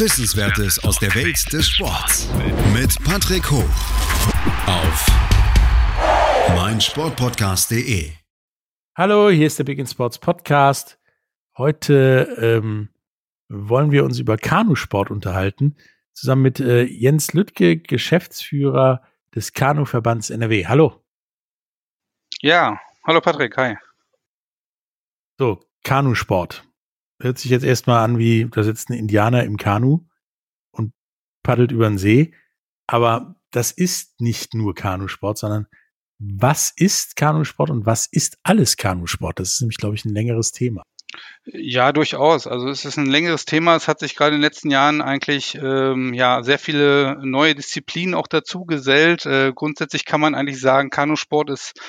Wissenswertes aus der Welt des Sports. Mit Patrick Hoch. Auf meinsportpodcast.de. Hallo, hier ist der Big End Sports Podcast. Heute ähm, wollen wir uns über Kanusport unterhalten, zusammen mit äh, Jens Lüttke, Geschäftsführer des Kanuverbands NRW. Hallo. Ja, hallo Patrick, hi. So, Kanusport. Hört sich jetzt erstmal an, wie da sitzt ein Indianer im Kanu und paddelt über den See. Aber das ist nicht nur Kanusport, sondern was ist Kanusport und was ist alles Kanusport? Das ist nämlich, glaube ich, ein längeres Thema. Ja, durchaus. Also es ist ein längeres Thema. Es hat sich gerade in den letzten Jahren eigentlich ähm, ja sehr viele neue Disziplinen auch dazu gesellt. Äh, grundsätzlich kann man eigentlich sagen, Kanusport ist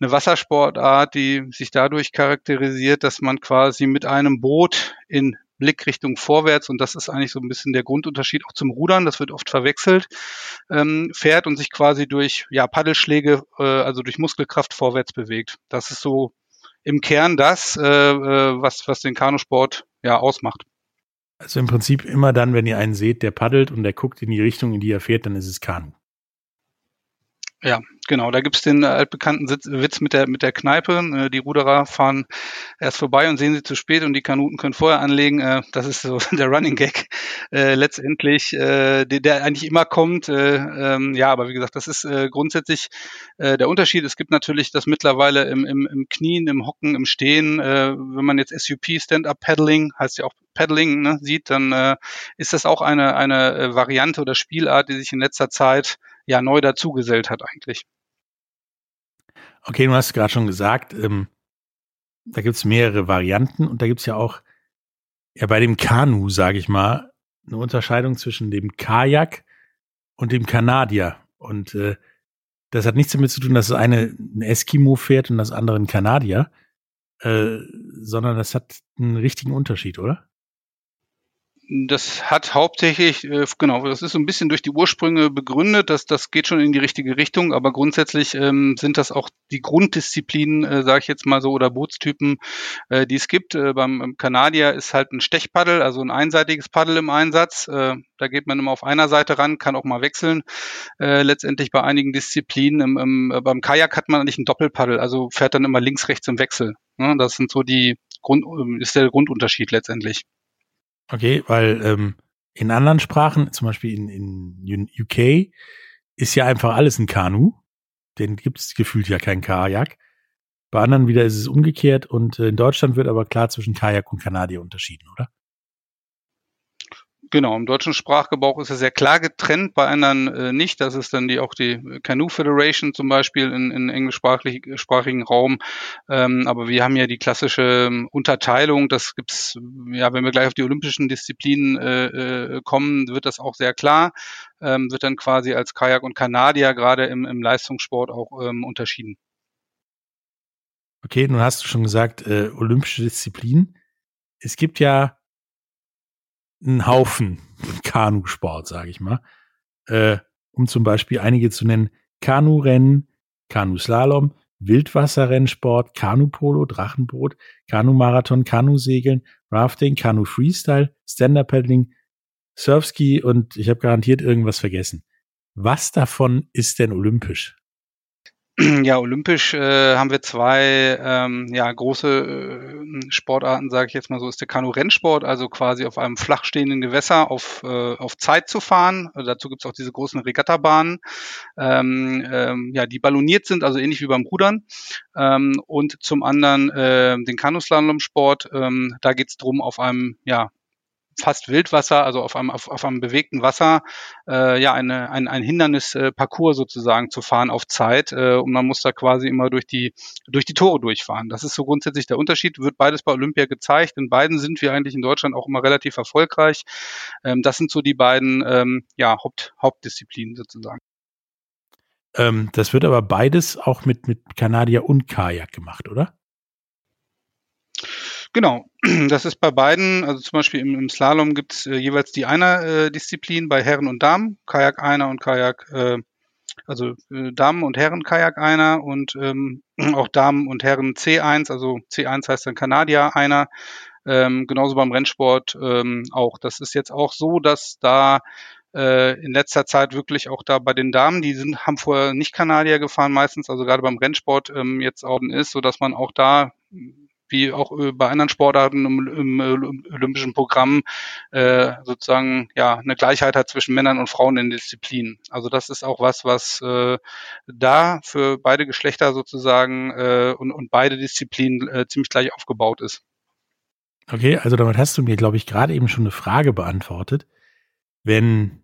eine Wassersportart, die sich dadurch charakterisiert, dass man quasi mit einem Boot in Blickrichtung vorwärts, und das ist eigentlich so ein bisschen der Grundunterschied auch zum Rudern, das wird oft verwechselt, ähm, fährt und sich quasi durch ja, Paddelschläge, äh, also durch Muskelkraft vorwärts bewegt. Das ist so im Kern das, äh, äh, was, was den Kanusport ja ausmacht. Also im Prinzip immer dann, wenn ihr einen seht, der paddelt und der guckt in die Richtung, in die er fährt, dann ist es Kanu. Ja, genau. Da gibt's den altbekannten Witz mit der, mit der Kneipe. Äh, die Ruderer fahren erst vorbei und sehen sie zu spät und die Kanuten können vorher anlegen. Äh, das ist so der Running Gag äh, letztendlich, der, der eigentlich immer kommt. Ähm, ja, aber wie gesagt, das ist grundsätzlich der Unterschied. Es gibt natürlich das mittlerweile im, im, im Knien, im Hocken, im Stehen. Wenn man jetzt SUP, Stand-Up Paddling, heißt ja auch Paddling, ne, sieht, dann ist das auch eine, eine Variante oder Spielart, die sich in letzter Zeit ja neu dazugesellt hat eigentlich. Okay, du hast gerade schon gesagt, ähm, da gibt es mehrere Varianten und da gibt es ja auch ja bei dem Kanu, sage ich mal, eine Unterscheidung zwischen dem Kajak und dem Kanadier. Und äh, das hat nichts damit zu tun, dass das eine ein Eskimo fährt und das andere ein Kanadier, äh, sondern das hat einen richtigen Unterschied, oder? Das hat hauptsächlich, äh, genau, das ist so ein bisschen durch die Ursprünge begründet, dass das geht schon in die richtige Richtung, aber grundsätzlich ähm, sind das auch die Grunddisziplinen, äh, sage ich jetzt mal so, oder Bootstypen, äh, die es gibt. Äh, beim Kanadier ist halt ein Stechpaddel, also ein einseitiges Paddel im Einsatz. Äh, da geht man immer auf einer Seite ran, kann auch mal wechseln. Äh, letztendlich bei einigen Disziplinen, im, im, äh, beim Kajak hat man eigentlich ein Doppelpaddel, also fährt dann immer links, rechts im Wechsel. Ne? Das sind so die Grund, äh, ist der Grundunterschied letztendlich. Okay, weil ähm, in anderen Sprachen, zum Beispiel in, in UK, ist ja einfach alles ein Kanu. Den gibt es gefühlt ja kein Kajak. Bei anderen wieder ist es umgekehrt und äh, in Deutschland wird aber klar zwischen Kajak und Kanadier unterschieden, oder? Genau, im deutschen Sprachgebrauch ist es sehr klar getrennt, bei anderen äh, nicht. Das ist dann die auch die Canoe Federation zum Beispiel in, in englischsprachigen Raum. Ähm, aber wir haben ja die klassische ähm, Unterteilung. Das gibt's, ja, wenn wir gleich auf die olympischen Disziplinen äh, äh, kommen, wird das auch sehr klar. Ähm, wird dann quasi als Kajak und Kanadier gerade im, im Leistungssport auch ähm, unterschieden. Okay, nun hast du schon gesagt, äh, olympische Disziplinen. Es gibt ja einen Haufen Kanusport, sage ich mal. Äh, um zum Beispiel einige zu nennen, Kanurennen, Kanuslalom, Wildwasserrennsport, Kanupolo, Drachenboot, Kanumarathon, Kanusegeln, Rafting, Kanu-Freestyle, Stand-Up-Paddling, Surfski und ich habe garantiert irgendwas vergessen. Was davon ist denn olympisch? Ja, olympisch äh, haben wir zwei ähm, ja, große äh, Sportarten, sage ich jetzt mal so, ist der Kanu-Rennsport, also quasi auf einem flach stehenden Gewässer auf, äh, auf Zeit zu fahren. Also dazu gibt's auch diese großen Regattabahnen, ähm, ähm, ja, die balloniert sind, also ähnlich wie beim Rudern. Ähm, und zum anderen äh, den Kanuslalom-Sport, ähm, da geht's drum, auf einem ja, fast Wildwasser, also auf einem, auf, auf einem bewegten Wasser, äh, ja, eine, ein, ein Hindernisparcours sozusagen zu fahren auf Zeit. Äh, und man muss da quasi immer durch die, durch die Tore durchfahren. Das ist so grundsätzlich der Unterschied. Wird beides bei Olympia gezeigt. In beiden sind wir eigentlich in Deutschland auch immer relativ erfolgreich. Ähm, das sind so die beiden ähm, ja, Haupt, Hauptdisziplinen sozusagen. Ähm, das wird aber beides auch mit, mit Kanadier und Kajak gemacht, oder? Genau, das ist bei beiden, also zum Beispiel im, im Slalom gibt es äh, jeweils die Einer-Disziplin äh, bei Herren und Damen, Kajak Einer und Kajak, äh, also äh, Damen und Herren Kajak Einer und ähm, auch Damen und Herren C1, also C1 heißt dann Kanadier Einer, ähm, genauso beim Rennsport ähm, auch. Das ist jetzt auch so, dass da äh, in letzter Zeit wirklich auch da bei den Damen, die sind, haben vorher nicht Kanadier gefahren meistens, also gerade beim Rennsport ähm, jetzt auch ist, so dass man auch da wie auch äh, bei anderen Sportarten im, im, im olympischen Programm äh, sozusagen ja eine Gleichheit hat zwischen Männern und Frauen in Disziplinen. Also das ist auch was, was äh, da für beide Geschlechter sozusagen äh, und, und beide Disziplinen äh, ziemlich gleich aufgebaut ist. Okay, also damit hast du mir, glaube ich, gerade eben schon eine Frage beantwortet. Wenn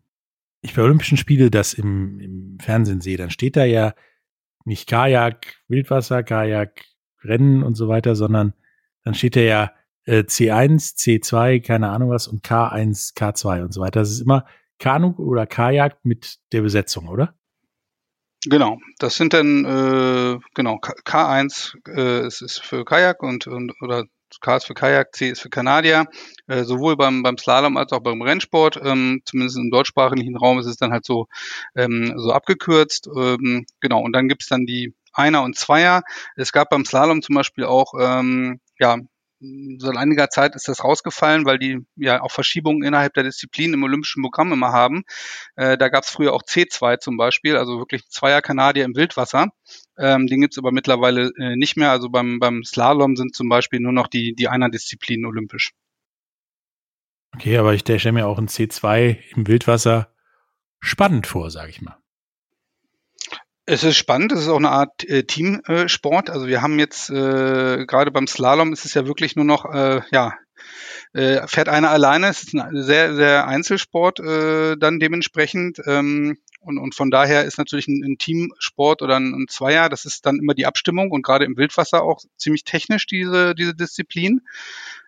ich bei Olympischen Spiele das im, im Fernsehen sehe, dann steht da ja nicht Kajak, Wildwasser, Kajak, Rennen und so weiter, sondern dann steht da ja äh, C1, C2, keine Ahnung was und K1, K2 und so weiter. Das ist immer Kanu oder Kajak mit der Besetzung, oder? Genau, das sind dann äh, genau K1 äh, ist, ist für Kajak und, und oder K ist für Kajak, C ist für Kanadier. Äh, sowohl beim, beim Slalom als auch beim Rennsport. Ähm, zumindest im deutschsprachigen Raum ist es dann halt so, ähm, so abgekürzt. Ähm, genau, und dann gibt's dann die Einer und Zweier. Es gab beim Slalom zum Beispiel auch ähm, ja, seit einiger Zeit ist das rausgefallen, weil die ja auch Verschiebungen innerhalb der Disziplin im olympischen Programm immer haben. Äh, da gab es früher auch C2 zum Beispiel, also wirklich Zweier Kanadier im Wildwasser. Ähm, den gibt's aber mittlerweile äh, nicht mehr. Also beim, beim Slalom sind zum Beispiel nur noch die, die Einer-Disziplinen olympisch. Okay, aber ich stelle mir auch ein C2 im Wildwasser spannend vor, sage ich mal. Es ist spannend, es ist auch eine Art äh, Teamsport. Also wir haben jetzt äh, gerade beim Slalom ist es ja wirklich nur noch, äh, ja, äh, fährt einer alleine. Es ist ein sehr, sehr Einzelsport äh, dann dementsprechend. Ähm, und, und von daher ist natürlich ein, ein Teamsport oder ein, ein Zweier, das ist dann immer die Abstimmung und gerade im Wildwasser auch ziemlich technisch diese, diese Disziplin.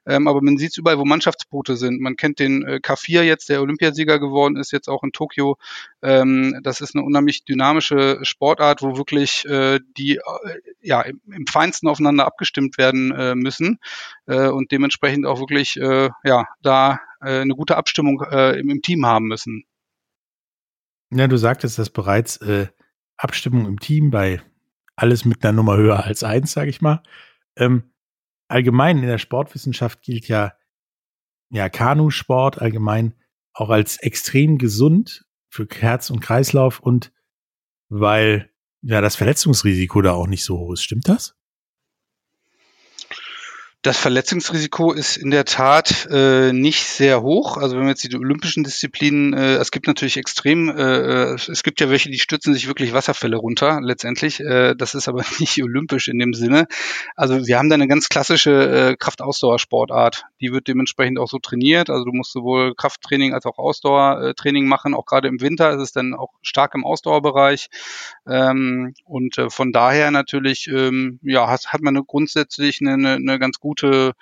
Ähm, aber man sieht es überall, wo Mannschaftsboote sind. Man kennt den äh, K4 jetzt, der Olympiasieger geworden ist, jetzt auch in Tokio. Ähm, das ist eine unheimlich dynamische Sportart, wo wirklich äh, die äh, ja im, im, Feinsten aufeinander abgestimmt werden äh, müssen äh, und dementsprechend auch wirklich äh, ja da eine gute Abstimmung im, im Team haben müssen. Ja, du sagtest das bereits, äh, Abstimmung im Team bei alles mit einer Nummer höher als eins, sage ich mal. Ähm, allgemein in der Sportwissenschaft gilt ja, ja, Kanusport allgemein auch als extrem gesund für Herz und Kreislauf und weil ja das Verletzungsrisiko da auch nicht so hoch ist. Stimmt das? Das Verletzungsrisiko ist in der Tat äh, nicht sehr hoch. Also wenn wir jetzt die olympischen Disziplinen, äh, es gibt natürlich extrem, äh, äh es gibt ja welche, die stützen sich wirklich Wasserfälle runter letztendlich. Äh, das ist aber nicht olympisch in dem Sinne. Also wir haben da eine ganz klassische äh, Kraftausdauersportart. Die wird dementsprechend auch so trainiert. Also du musst sowohl Krafttraining als auch Ausdauertraining machen. Auch gerade im Winter ist es dann auch stark im Ausdauerbereich. Ähm, und äh, von daher natürlich, ähm, ja, hat, hat man eine grundsätzlich eine, eine ganz gute gute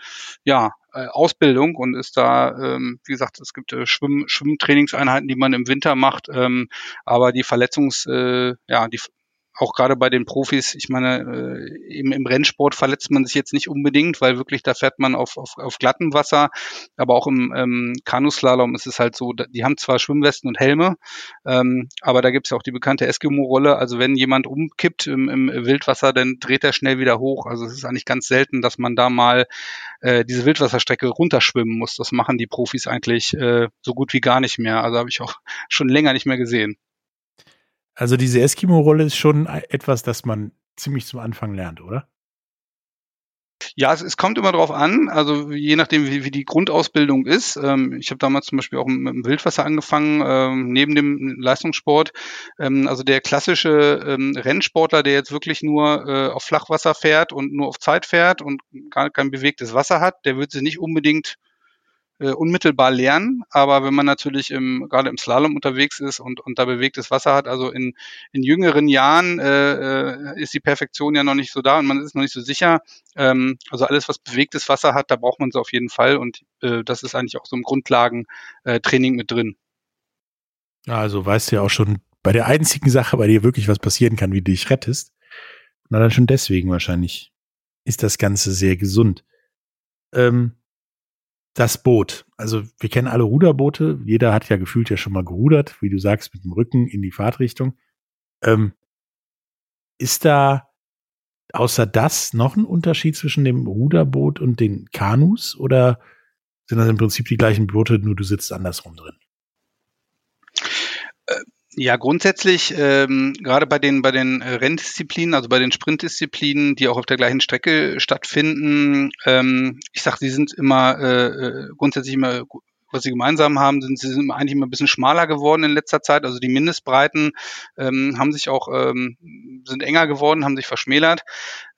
ja, äh, Ausbildung und ist da, ähm, wie gesagt, es gibt äh, Schwimm Schwimmtrainingseinheiten, die man im Winter macht, ähm, aber die Verletzungs, äh, ja, die auch gerade bei den Profis, ich meine, äh, im, im Rennsport verletzt man sich jetzt nicht unbedingt, weil wirklich da fährt man auf, auf, auf glattem Wasser, aber auch im ähm, Kanuslalom ist es halt so, die haben zwar Schwimmwesten und Helme, ähm, aber da gibt es auch die bekannte Eskimo-Rolle, also wenn jemand umkippt im, im Wildwasser, dann dreht er schnell wieder hoch, also es ist eigentlich ganz selten, dass man da mal äh, diese Wildwasserstrecke runterschwimmen muss, das machen die Profis eigentlich äh, so gut wie gar nicht mehr, also habe ich auch schon länger nicht mehr gesehen. Also diese Eskimo-Rolle ist schon etwas, das man ziemlich zum Anfang lernt, oder? Ja, es, es kommt immer darauf an, also je nachdem, wie, wie die Grundausbildung ist. Ähm, ich habe damals zum Beispiel auch mit dem Wildwasser angefangen, ähm, neben dem Leistungssport. Ähm, also der klassische ähm, Rennsportler, der jetzt wirklich nur äh, auf Flachwasser fährt und nur auf Zeit fährt und gar kein bewegtes Wasser hat, der wird sich nicht unbedingt äh, unmittelbar lernen, aber wenn man natürlich im, gerade im Slalom unterwegs ist und, und da bewegtes Wasser hat, also in, in jüngeren Jahren äh, äh, ist die Perfektion ja noch nicht so da und man ist noch nicht so sicher. Ähm, also alles, was bewegtes Wasser hat, da braucht man es auf jeden Fall und äh, das ist eigentlich auch so im Grundlagentraining äh, mit drin. Also weißt du ja auch schon bei der einzigen Sache, bei der wirklich was passieren kann, wie du dich rettest. Na dann schon deswegen wahrscheinlich ist das Ganze sehr gesund. Ähm, das Boot. Also wir kennen alle Ruderboote. Jeder hat ja gefühlt ja schon mal gerudert, wie du sagst, mit dem Rücken in die Fahrtrichtung. Ähm, ist da außer das noch ein Unterschied zwischen dem Ruderboot und den Kanus oder sind das im Prinzip die gleichen Boote, nur du sitzt andersrum drin? Ja, grundsätzlich, ähm, gerade bei den, bei den äh, Renndisziplinen, also bei den Sprintdisziplinen, die auch auf der gleichen Strecke stattfinden, ähm, ich sag, sie sind immer äh, äh grundsätzlich immer was sie gemeinsam haben, sind sie sind eigentlich immer ein bisschen schmaler geworden in letzter Zeit. Also die Mindestbreiten ähm, haben sich auch ähm, sind enger geworden, haben sich verschmälert.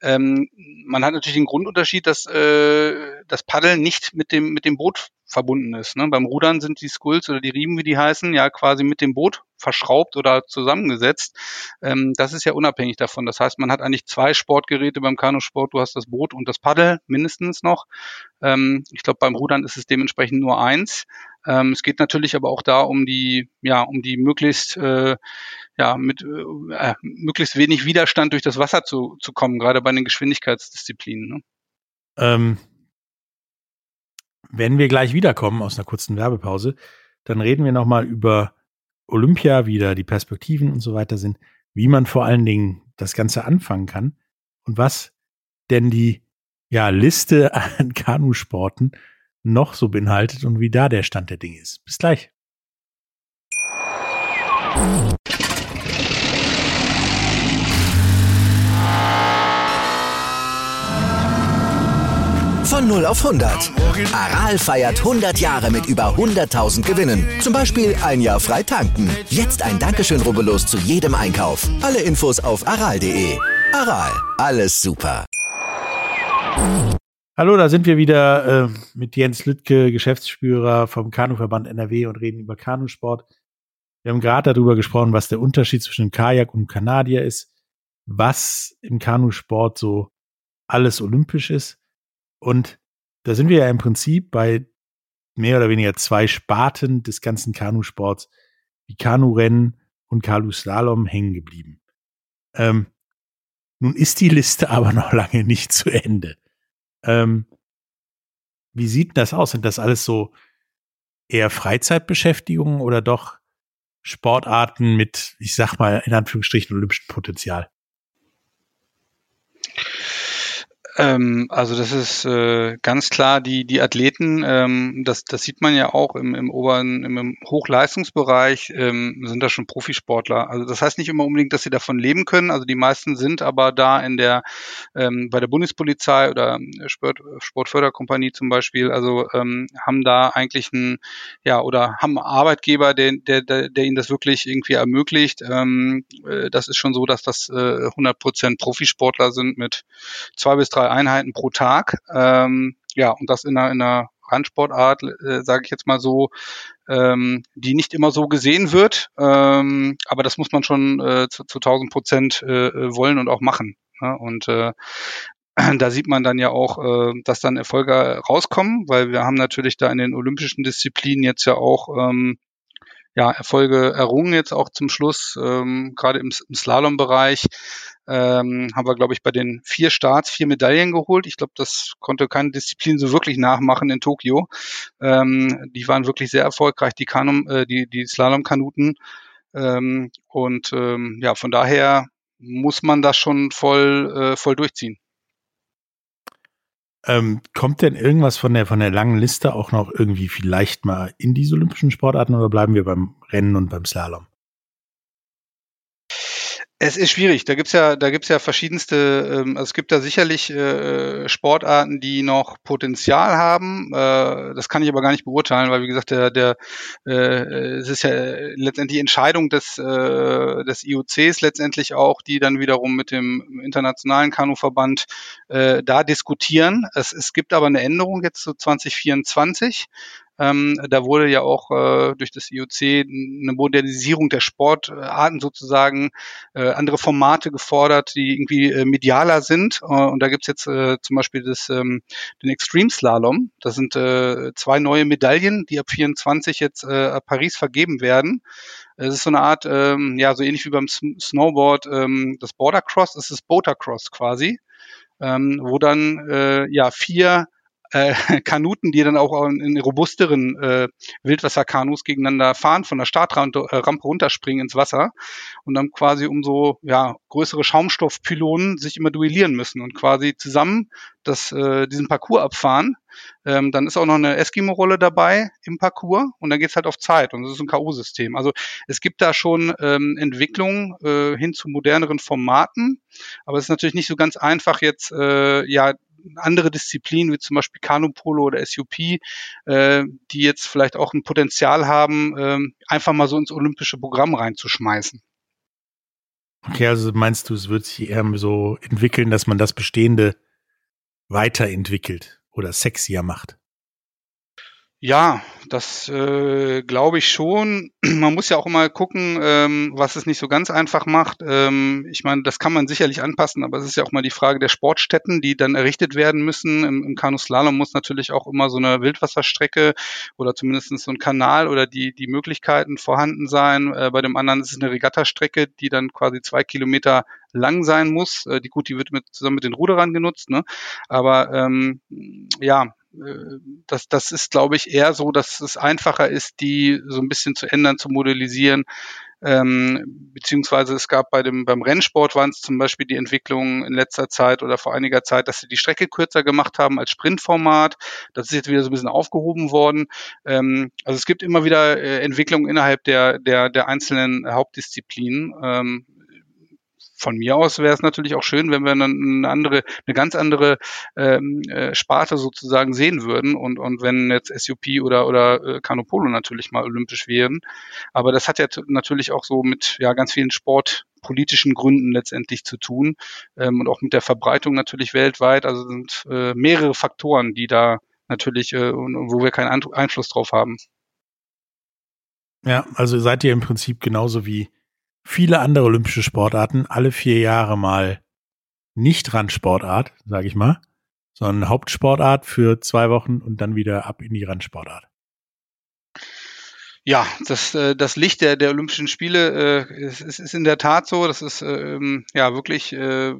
Ähm, man hat natürlich den Grundunterschied, dass äh, das Paddeln nicht mit dem mit dem Boot verbunden ist. Ne? Beim Rudern sind die Skulls oder die Riemen, wie die heißen, ja quasi mit dem Boot verschraubt oder zusammengesetzt. Ähm, das ist ja unabhängig davon. Das heißt, man hat eigentlich zwei Sportgeräte beim Kanusport. Du hast das Boot und das Paddel mindestens noch. Ähm, ich glaube, beim Rudern ist es dementsprechend nur eins. Ähm, es geht natürlich aber auch da um die, ja, um die möglichst, äh, ja, mit äh, äh möglichst wenig Widerstand durch das Wasser zu, zu kommen, gerade bei den Geschwindigkeitsdisziplinen. Ne? Ähm, wenn wir gleich wiederkommen aus einer kurzen Werbepause, dann reden wir nochmal über Olympia, wie da die Perspektiven und so weiter sind, wie man vor allen Dingen das Ganze anfangen kann und was denn die ja, Liste an Kanusporten noch so beinhaltet und wie da der Stand der Dinge ist. Bis gleich. Von 0 auf 100. Aral feiert 100 Jahre mit über 100.000 Gewinnen. Zum Beispiel ein Jahr frei tanken. Jetzt ein Dankeschön, rubbellos zu jedem Einkauf. Alle Infos auf aral.de. Aral, alles super. Hallo, da sind wir wieder äh, mit Jens Lüttke, Geschäftsführer vom Kanuverband NRW und reden über Kanusport. Wir haben gerade darüber gesprochen, was der Unterschied zwischen Kajak und Kanadier ist, was im Kanusport so alles olympisch ist und da sind wir ja im Prinzip bei mehr oder weniger zwei Sparten des ganzen Kanusports, wie Kanurennen und Kanuslalom hängen geblieben. Ähm, nun ist die Liste aber noch lange nicht zu Ende. Ähm, wie sieht das aus? Sind das alles so eher Freizeitbeschäftigungen oder doch Sportarten mit, ich sag mal, in Anführungsstrichen olympischem Potenzial? Ähm, also das ist äh, ganz klar die die Athleten. Ähm, das das sieht man ja auch im, im oberen im, im Hochleistungsbereich ähm, sind da schon Profisportler. Also das heißt nicht immer unbedingt, dass sie davon leben können. Also die meisten sind aber da in der ähm, bei der Bundespolizei oder Sport, Sportförderkompanie zum Beispiel. Also ähm, haben da eigentlich ein ja oder haben einen Arbeitgeber, der der der, der ihnen das wirklich irgendwie ermöglicht. Ähm, äh, das ist schon so, dass das äh, 100 Prozent Profisportler sind mit zwei bis drei Einheiten pro Tag. Ähm, ja, und das in einer, in einer Randsportart, äh, sage ich jetzt mal so, ähm, die nicht immer so gesehen wird. Ähm, aber das muss man schon äh, zu, zu 1000 Prozent äh, wollen und auch machen. Ne? Und äh, da sieht man dann ja auch, äh, dass dann Erfolge rauskommen, weil wir haben natürlich da in den olympischen Disziplinen jetzt ja auch ähm, ja, Erfolge errungen jetzt auch zum Schluss, ähm, gerade im, im Slalom-Bereich ähm, haben wir, glaube ich, bei den vier Starts vier Medaillen geholt. Ich glaube, das konnte keine Disziplin so wirklich nachmachen in Tokio. Ähm, die waren wirklich sehr erfolgreich, die Kanum, äh, die, die Slalom-Kanuten. Ähm, und ähm, ja, von daher muss man das schon voll, äh, voll durchziehen. Ähm, kommt denn irgendwas von der, von der langen Liste auch noch irgendwie vielleicht mal in diese olympischen Sportarten oder bleiben wir beim Rennen und beim Slalom? Es ist schwierig. Da gibt's ja, da gibt's ja verschiedenste. Ähm, also es gibt da sicherlich äh, Sportarten, die noch Potenzial haben. Äh, das kann ich aber gar nicht beurteilen, weil wie gesagt, der, der, äh, es ist ja letztendlich die Entscheidung des äh, des IOCs letztendlich auch, die dann wiederum mit dem internationalen Kanuverband äh, da diskutieren. Es, es gibt aber eine Änderung jetzt zu 2024. Ähm, da wurde ja auch äh, durch das IOC eine Modernisierung der Sportarten sozusagen, äh, andere Formate gefordert, die irgendwie äh, medialer sind. Äh, und da gibt's jetzt äh, zum Beispiel das, ähm, den Extreme Slalom. Das sind äh, zwei neue Medaillen, die ab 24 jetzt ab Paris vergeben werden. Es ist so eine Art, ähm, ja, so ähnlich wie beim Snowboard, ähm, das Border Cross, es ist Boater Cross quasi, ähm, wo dann ja vier äh, Kanuten, die dann auch in, robusteren äh, Wildwasserkanus gegeneinander fahren, von der Startrampe äh, runterspringen ins Wasser und dann quasi um so ja, größere Schaumstoffpylonen sich immer duellieren müssen und quasi zusammen das, äh, diesen Parcours abfahren. Ähm, dann ist auch noch eine Eskimo-Rolle dabei im Parcours und dann geht's halt auf Zeit und das ist ein K.O.-System. Also es gibt da schon ähm, Entwicklungen äh, hin zu moderneren Formaten, aber es ist natürlich nicht so ganz einfach jetzt äh, ja andere Disziplinen, wie zum Beispiel Kanupolo oder SUP, äh, die jetzt vielleicht auch ein Potenzial haben, äh, einfach mal so ins olympische Programm reinzuschmeißen. Okay, also meinst du, es wird sich eher so entwickeln, dass man das Bestehende weiterentwickelt oder sexier macht? Ja, das äh, glaube ich schon. Man muss ja auch immer gucken, ähm, was es nicht so ganz einfach macht. Ähm, ich meine, das kann man sicherlich anpassen, aber es ist ja auch mal die Frage der Sportstätten, die dann errichtet werden müssen. Im, im Kanuslalom muss natürlich auch immer so eine Wildwasserstrecke oder zumindest so ein Kanal oder die, die Möglichkeiten vorhanden sein. Äh, bei dem anderen ist es eine Regattastrecke, die dann quasi zwei Kilometer lang sein muss. Äh, die gut, die wird mit, zusammen mit den Ruderern genutzt, ne? Aber ähm, ja, das, das ist, glaube ich, eher so, dass es einfacher ist, die so ein bisschen zu ändern, zu modellisieren. Ähm, beziehungsweise es gab bei dem beim Rennsport waren es zum Beispiel die Entwicklung in letzter Zeit oder vor einiger Zeit, dass sie die Strecke kürzer gemacht haben als Sprintformat. Das ist jetzt wieder so ein bisschen aufgehoben worden. Ähm, also es gibt immer wieder äh, Entwicklungen innerhalb der der der einzelnen Hauptdisziplinen. Ähm, von mir aus wäre es natürlich auch schön, wenn wir eine andere, eine ganz andere ähm, äh, Sparte sozusagen sehen würden und, und wenn jetzt SUP oder, oder äh, Canopolo natürlich mal olympisch wären. Aber das hat ja natürlich auch so mit ja ganz vielen sportpolitischen Gründen letztendlich zu tun ähm, und auch mit der Verbreitung natürlich weltweit. Also sind äh, mehrere Faktoren, die da natürlich, äh, wo wir keinen Einfluss drauf haben. Ja, also seid ihr im Prinzip genauso wie viele andere olympische Sportarten alle vier Jahre mal nicht Randsportart, sage ich mal, sondern Hauptsportart für zwei Wochen und dann wieder ab in die Randsportart. Ja, das, äh, das Licht der, der Olympischen Spiele äh, ist, ist in der Tat so. Das ist ähm, ja wirklich äh,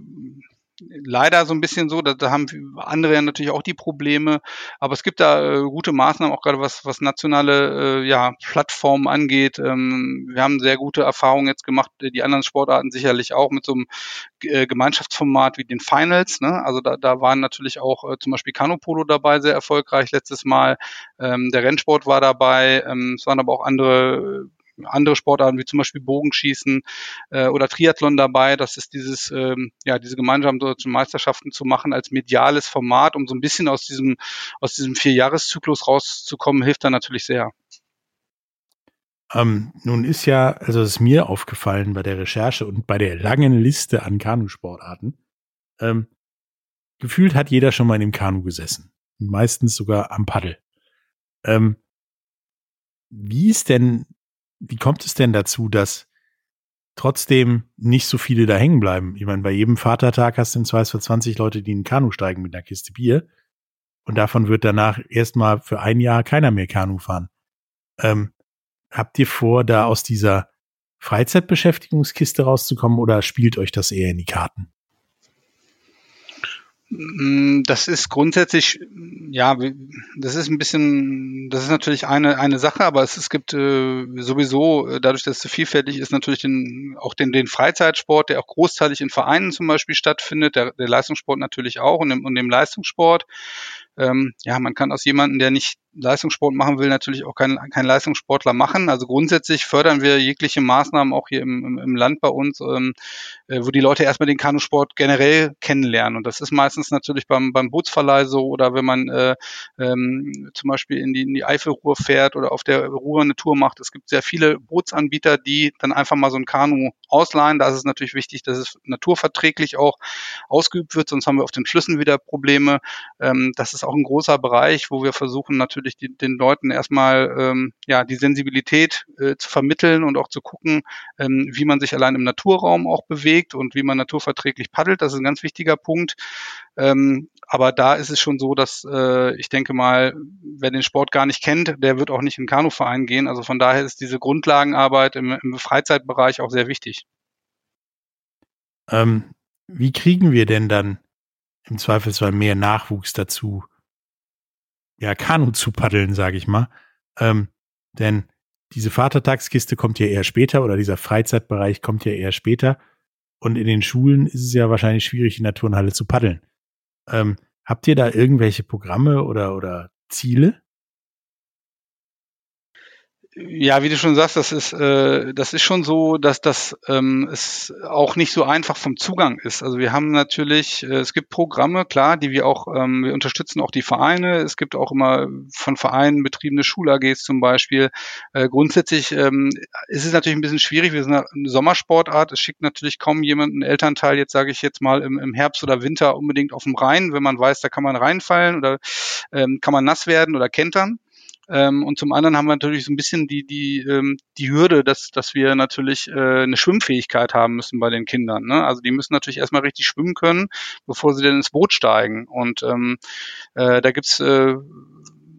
leider so ein bisschen so, da, da haben andere ja natürlich auch die Probleme, aber es gibt da äh, gute Maßnahmen, auch gerade was, was nationale äh, ja, Plattformen angeht. Ähm, wir haben sehr gute Erfahrungen jetzt gemacht, äh, die anderen Sportarten sicherlich auch mit so einem äh, Gemeinschaftsformat wie den Finals. Ne? Also da, da waren natürlich auch äh, zum Beispiel Kanopolo dabei, sehr erfolgreich letztes Mal. Ähm, der Rennsport war dabei, ähm, es waren aber auch andere andere Sportarten wie zum Beispiel Bogenschießen äh, oder Triathlon dabei. Das ist dieses, ähm, ja, diese gemeinsamen deutschen Meisterschaften zu machen als mediales Format, um so ein bisschen aus diesem, aus diesem Vierjahreszyklus rauszukommen, hilft da natürlich sehr. Ähm, nun ist ja, also es ist mir aufgefallen bei der Recherche und bei der langen Liste an Kanusportarten, ähm, gefühlt hat jeder schon mal in dem Kanu gesessen. Meistens sogar am Paddel. Ähm, wie ist denn wie kommt es denn dazu, dass trotzdem nicht so viele da hängen bleiben? Ich meine, bei jedem Vatertag hast du in zwei für 20 Leute, die in den Kanu steigen mit einer Kiste Bier. Und davon wird danach erstmal für ein Jahr keiner mehr Kanu fahren. Ähm, habt ihr vor, da aus dieser Freizeitbeschäftigungskiste rauszukommen oder spielt euch das eher in die Karten? Mm, das ist grundsätzlich, ja, das ist ein bisschen, das ist natürlich eine, eine Sache, aber es, es gibt äh, sowieso, äh, dadurch, dass es so vielfältig ist, natürlich den, auch den, den Freizeitsport, der auch großteilig in Vereinen zum Beispiel stattfindet, der, der Leistungssport natürlich auch und dem, und dem Leistungssport. Ähm, ja, man kann aus jemandem, der nicht Leistungssport machen will, natürlich auch kein, kein Leistungssportler machen. Also grundsätzlich fördern wir jegliche Maßnahmen auch hier im, im, im Land bei uns, ähm, äh, wo die Leute erstmal den Kanusport generell kennenlernen. Und das ist meistens natürlich beim, beim Bootsverleih so oder wenn man äh, ähm, zum Beispiel in die, in die Eifelruhr fährt oder auf der Ruhr eine Tour macht. Es gibt sehr viele Bootsanbieter, die dann einfach mal so ein Kanu ausleihen. Da ist es natürlich wichtig, dass es naturverträglich auch ausgeübt wird, sonst haben wir auf den Flüssen wieder Probleme. Ähm, das ist auch ein großer Bereich, wo wir versuchen natürlich natürlich die, den Leuten erstmal ähm, ja die Sensibilität äh, zu vermitteln und auch zu gucken, ähm, wie man sich allein im Naturraum auch bewegt und wie man naturverträglich paddelt. Das ist ein ganz wichtiger Punkt. Ähm, aber da ist es schon so, dass äh, ich denke mal, wer den Sport gar nicht kennt, der wird auch nicht in den Kanuverein gehen. Also von daher ist diese Grundlagenarbeit im, im Freizeitbereich auch sehr wichtig. Ähm, wie kriegen wir denn dann im Zweifelsfall mehr Nachwuchs dazu, ja, Kanu zu paddeln, sage ich mal? Ähm, denn diese Vatertagskiste kommt ja eher später oder dieser Freizeitbereich kommt ja eher später. Und in den Schulen ist es ja wahrscheinlich schwierig, in der Turnhalle zu paddeln. Ähm, habt ihr da irgendwelche Programme oder, oder Ziele? Ja, wie du schon sagst, das ist, äh, das ist schon so, dass das ähm, es auch nicht so einfach vom Zugang ist. Also wir haben natürlich, äh, es gibt Programme, klar, die wir auch, ähm, wir unterstützen auch die Vereine. Es gibt auch immer von Vereinen betriebene Schul-AGs zum Beispiel. Äh, grundsätzlich ähm, ist es natürlich ein bisschen schwierig. Wir sind eine Sommersportart. Es schickt natürlich kaum jemand, einen Elternteil, jetzt sage ich jetzt mal im, im Herbst oder Winter unbedingt auf dem Rhein, wenn man weiß, da kann man reinfallen oder ähm, kann man nass werden oder kentern. Ähm, und zum anderen haben wir natürlich so ein bisschen die, die, ähm, die Hürde, dass, dass wir natürlich äh, eine Schwimmfähigkeit haben müssen bei den Kindern. Ne? Also die müssen natürlich erstmal richtig schwimmen können, bevor sie dann ins Boot steigen. Und ähm, äh, da gibt's äh,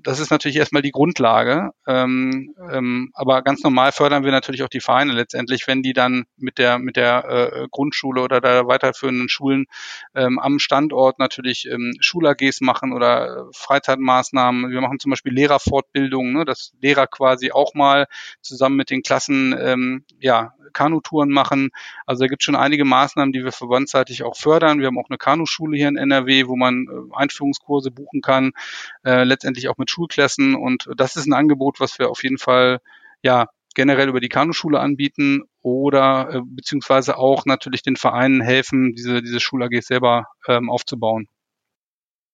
das ist natürlich erstmal die Grundlage. Ähm, ähm, aber ganz normal fördern wir natürlich auch die Vereine letztendlich, wenn die dann mit der mit der äh, Grundschule oder der weiterführenden Schulen ähm, am Standort natürlich ähm, Schul-AGs machen oder äh, Freizeitmaßnahmen. Wir machen zum Beispiel Lehrerfortbildungen, ne, dass Lehrer quasi auch mal zusammen mit den Klassen ähm, ja Kanutouren machen. Also da gibt es schon einige Maßnahmen, die wir verbandsseitig auch fördern. Wir haben auch eine Kanuschule hier in NRW, wo man äh, Einführungskurse buchen kann, äh, letztendlich auch mit Schulklassen. Und das ist ein Angebot, was wir auf jeden Fall ja generell über die Kanuschule anbieten oder äh, beziehungsweise auch natürlich den Vereinen helfen, diese, diese Schul-AGs selber ähm, aufzubauen.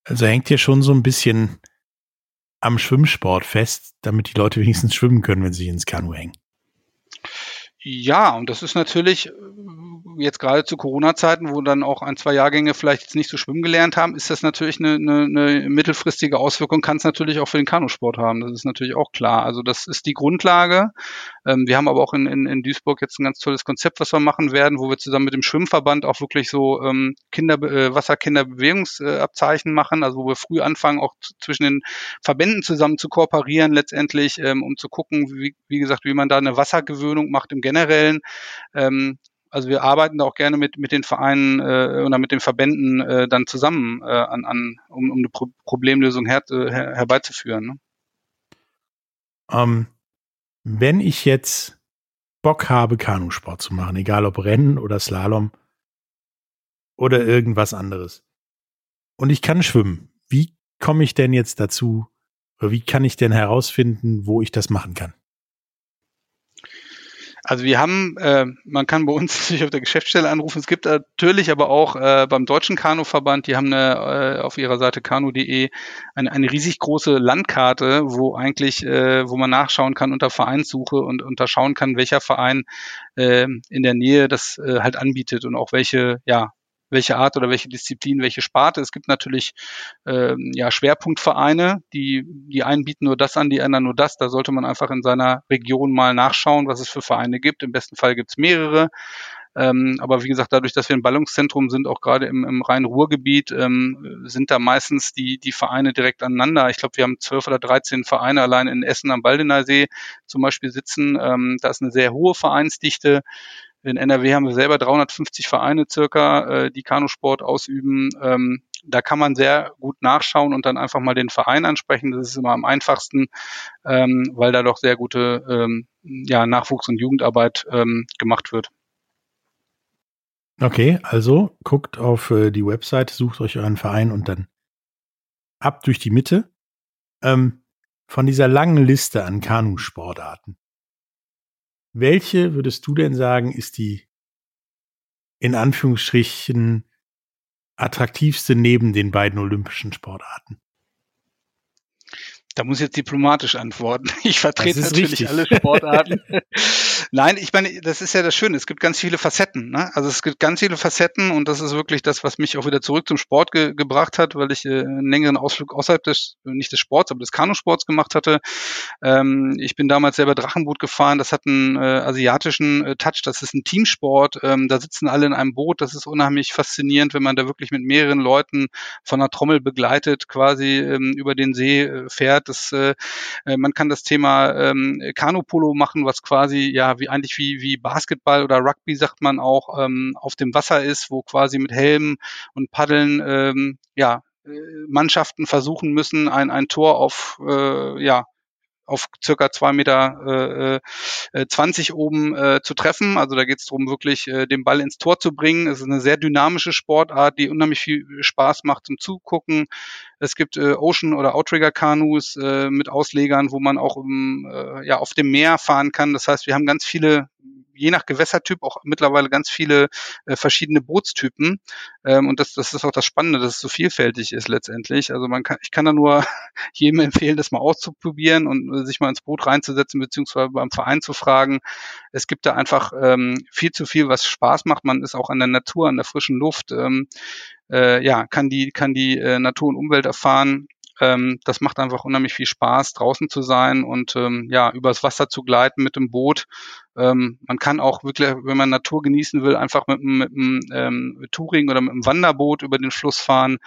Also hängt hier schon so ein bisschen am Schwimmsport fest, damit die Leute wenigstens schwimmen können, wenn sie ins Kanu hängen. Ja, und das ist natürlich äh, jetzt gerade zu Corona-Zeiten, wo dann auch ein, zwei Jahrgänge vielleicht jetzt nicht so schwimmen gelernt haben, ist das natürlich eine, eine, eine mittelfristige Auswirkung, kann es natürlich auch für den Kanusport haben. Das ist natürlich auch klar. Also das ist die Grundlage. Ähm, wir haben aber auch in, in, in Duisburg jetzt ein ganz tolles Konzept, was wir machen werden, wo wir zusammen mit dem Schwimmverband auch wirklich so ähm, Kinder, äh, Wasserkinderbewegungsabzeichen machen, also wo wir früh anfangen, auch zwischen den Verbänden zusammen zu kooperieren letztendlich, ähm, um zu gucken, wie, wie gesagt, wie man da eine Wassergewöhnung macht im generellen. Ähm, also wir arbeiten da auch gerne mit, mit den Vereinen äh, oder mit den Verbänden äh, dann zusammen, äh, an, an, um, um eine Pro Problemlösung her, äh, her, herbeizuführen. Ne? Ähm, wenn ich jetzt Bock habe, Kanusport zu machen, egal ob Rennen oder Slalom oder irgendwas anderes, und ich kann schwimmen, wie komme ich denn jetzt dazu, oder wie kann ich denn herausfinden, wo ich das machen kann? Also wir haben, äh, man kann bei uns natürlich auf der Geschäftsstelle anrufen. Es gibt natürlich aber auch äh, beim Deutschen Kanuverband, die haben eine, äh, auf ihrer Seite kanu.de eine, eine riesig große Landkarte, wo eigentlich, äh, wo man nachschauen kann unter Vereinssuche und unterschauen kann, welcher Verein äh, in der Nähe das äh, halt anbietet und auch welche, ja, welche Art oder welche Disziplin, welche Sparte. Es gibt natürlich ähm, ja, Schwerpunktvereine, die, die einen bieten nur das an, die anderen nur das. Da sollte man einfach in seiner Region mal nachschauen, was es für Vereine gibt. Im besten Fall gibt es mehrere. Ähm, aber wie gesagt, dadurch, dass wir ein Ballungszentrum sind, auch gerade im, im Rhein-Ruhr-Gebiet, ähm, sind da meistens die, die Vereine direkt aneinander. Ich glaube, wir haben zwölf oder dreizehn Vereine allein in Essen am Baldener See zum Beispiel sitzen. Ähm, da ist eine sehr hohe Vereinsdichte. In NRW haben wir selber 350 Vereine circa, äh, die Kanusport ausüben. Ähm, da kann man sehr gut nachschauen und dann einfach mal den Verein ansprechen. Das ist immer am einfachsten, ähm, weil da doch sehr gute ähm, ja, Nachwuchs- und Jugendarbeit ähm, gemacht wird. Okay, also guckt auf äh, die Website, sucht euch euren Verein und dann ab durch die Mitte. Ähm, von dieser langen Liste an Kanusportarten. Welche würdest du denn sagen, ist die in Anführungsstrichen attraktivste neben den beiden olympischen Sportarten? Da muss ich jetzt diplomatisch antworten. Ich vertrete natürlich richtig. alle Sportarten. Nein, ich meine, das ist ja das Schöne. Es gibt ganz viele Facetten. Ne? Also es gibt ganz viele Facetten und das ist wirklich das, was mich auch wieder zurück zum Sport ge gebracht hat, weil ich äh, einen längeren Ausflug außerhalb des, nicht des Sports, aber des Kanusports gemacht hatte. Ähm, ich bin damals selber Drachenboot gefahren. Das hat einen äh, asiatischen äh, Touch. Das ist ein Teamsport. Ähm, da sitzen alle in einem Boot. Das ist unheimlich faszinierend, wenn man da wirklich mit mehreren Leuten von einer Trommel begleitet quasi ähm, über den See äh, fährt. Das, äh, äh man kann das Thema ähm, Kanupolo machen, was quasi ja wie eigentlich wie, wie Basketball oder Rugby sagt man auch ähm, auf dem Wasser ist, wo quasi mit Helm und Paddeln ähm, ja äh, Mannschaften versuchen müssen, ein, ein Tor auf äh, ja auf circa zwei Meter äh, äh, 20 oben äh, zu treffen. Also da geht es darum, wirklich äh, den Ball ins Tor zu bringen. Es ist eine sehr dynamische Sportart, die unheimlich viel Spaß macht zum Zugucken. Es gibt äh, Ocean- oder Outrigger-Kanus äh, mit Auslegern, wo man auch um, äh, ja, auf dem Meer fahren kann. Das heißt, wir haben ganz viele je nach Gewässertyp auch mittlerweile ganz viele äh, verschiedene Bootstypen. Ähm, und das, das ist auch das Spannende, dass es so vielfältig ist letztendlich. Also man kann, ich kann da nur jedem empfehlen, das mal auszuprobieren und äh, sich mal ins Boot reinzusetzen, beziehungsweise beim Verein zu fragen. Es gibt da einfach ähm, viel zu viel, was Spaß macht. Man ist auch an der Natur, an der frischen Luft. Ähm, äh, ja, kann die, kann die äh, Natur und Umwelt erfahren ähm, das macht einfach unheimlich viel Spaß, draußen zu sein und ähm, ja, übers Wasser zu gleiten mit dem Boot. Ähm, man kann auch wirklich, wenn man Natur genießen will, einfach mit, mit einem ähm, Touring oder mit einem Wanderboot über den Fluss fahren.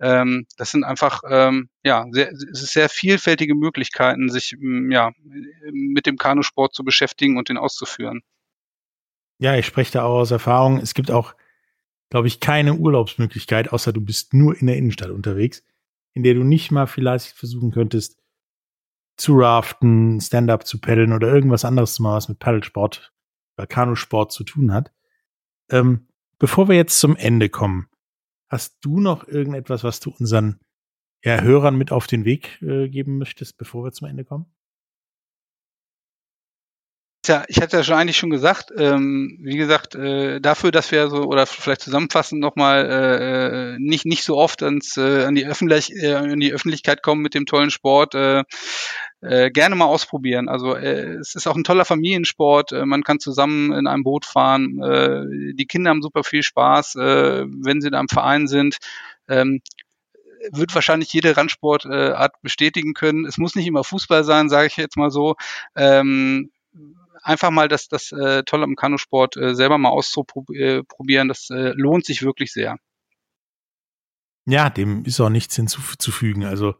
Ähm, das sind einfach ähm, ja sehr, sehr vielfältige Möglichkeiten, sich ja mit dem Kanusport zu beschäftigen und den auszuführen. Ja, ich spreche da auch aus Erfahrung. Es gibt auch, glaube ich, keine Urlaubsmöglichkeit, außer du bist nur in der Innenstadt unterwegs in der du nicht mal vielleicht versuchen könntest, zu raften, Stand-up zu paddeln oder irgendwas anderes zu machen, was mit Paddelsport oder Kanusport zu tun hat. Ähm, bevor wir jetzt zum Ende kommen, hast du noch irgendetwas, was du unseren ja, Hörern mit auf den Weg äh, geben möchtest, bevor wir zum Ende kommen? Ja, ich hatte ja schon eigentlich schon gesagt, ähm, wie gesagt, äh, dafür, dass wir so oder vielleicht zusammenfassend nochmal äh, äh, nicht nicht so oft ans äh, an die Öffentlich äh, an die Öffentlichkeit kommen mit dem tollen Sport. Äh, äh, gerne mal ausprobieren. Also äh, es ist auch ein toller Familiensport. Äh, man kann zusammen in einem Boot fahren. Äh, die Kinder haben super viel Spaß, äh, wenn sie da im Verein sind. Ähm, wird wahrscheinlich jede Randsportart äh, bestätigen können. Es muss nicht immer Fußball sein, sage ich jetzt mal so. Ähm, einfach mal das, das äh, Tolle am Kanusport äh, selber mal auszuprobieren. Das äh, lohnt sich wirklich sehr. Ja, dem ist auch nichts hinzuzufügen. Also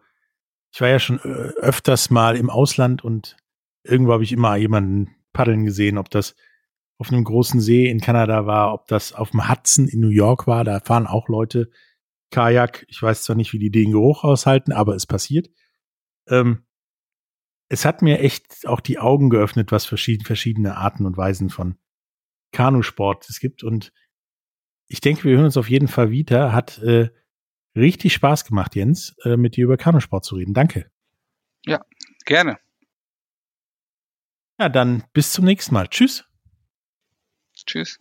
ich war ja schon äh, öfters mal im Ausland und irgendwo habe ich immer jemanden paddeln gesehen, ob das auf einem großen See in Kanada war, ob das auf dem Hudson in New York war. Da fahren auch Leute Kajak. Ich weiß zwar nicht, wie die den Geruch aushalten, aber es passiert. Ähm, es hat mir echt auch die Augen geöffnet, was verschiedene, verschiedene Arten und Weisen von Kanusport es gibt. Und ich denke, wir hören uns auf jeden Fall wieder. Hat äh, richtig Spaß gemacht, Jens, äh, mit dir über Kanusport zu reden. Danke. Ja, gerne. Ja, dann bis zum nächsten Mal. Tschüss. Tschüss.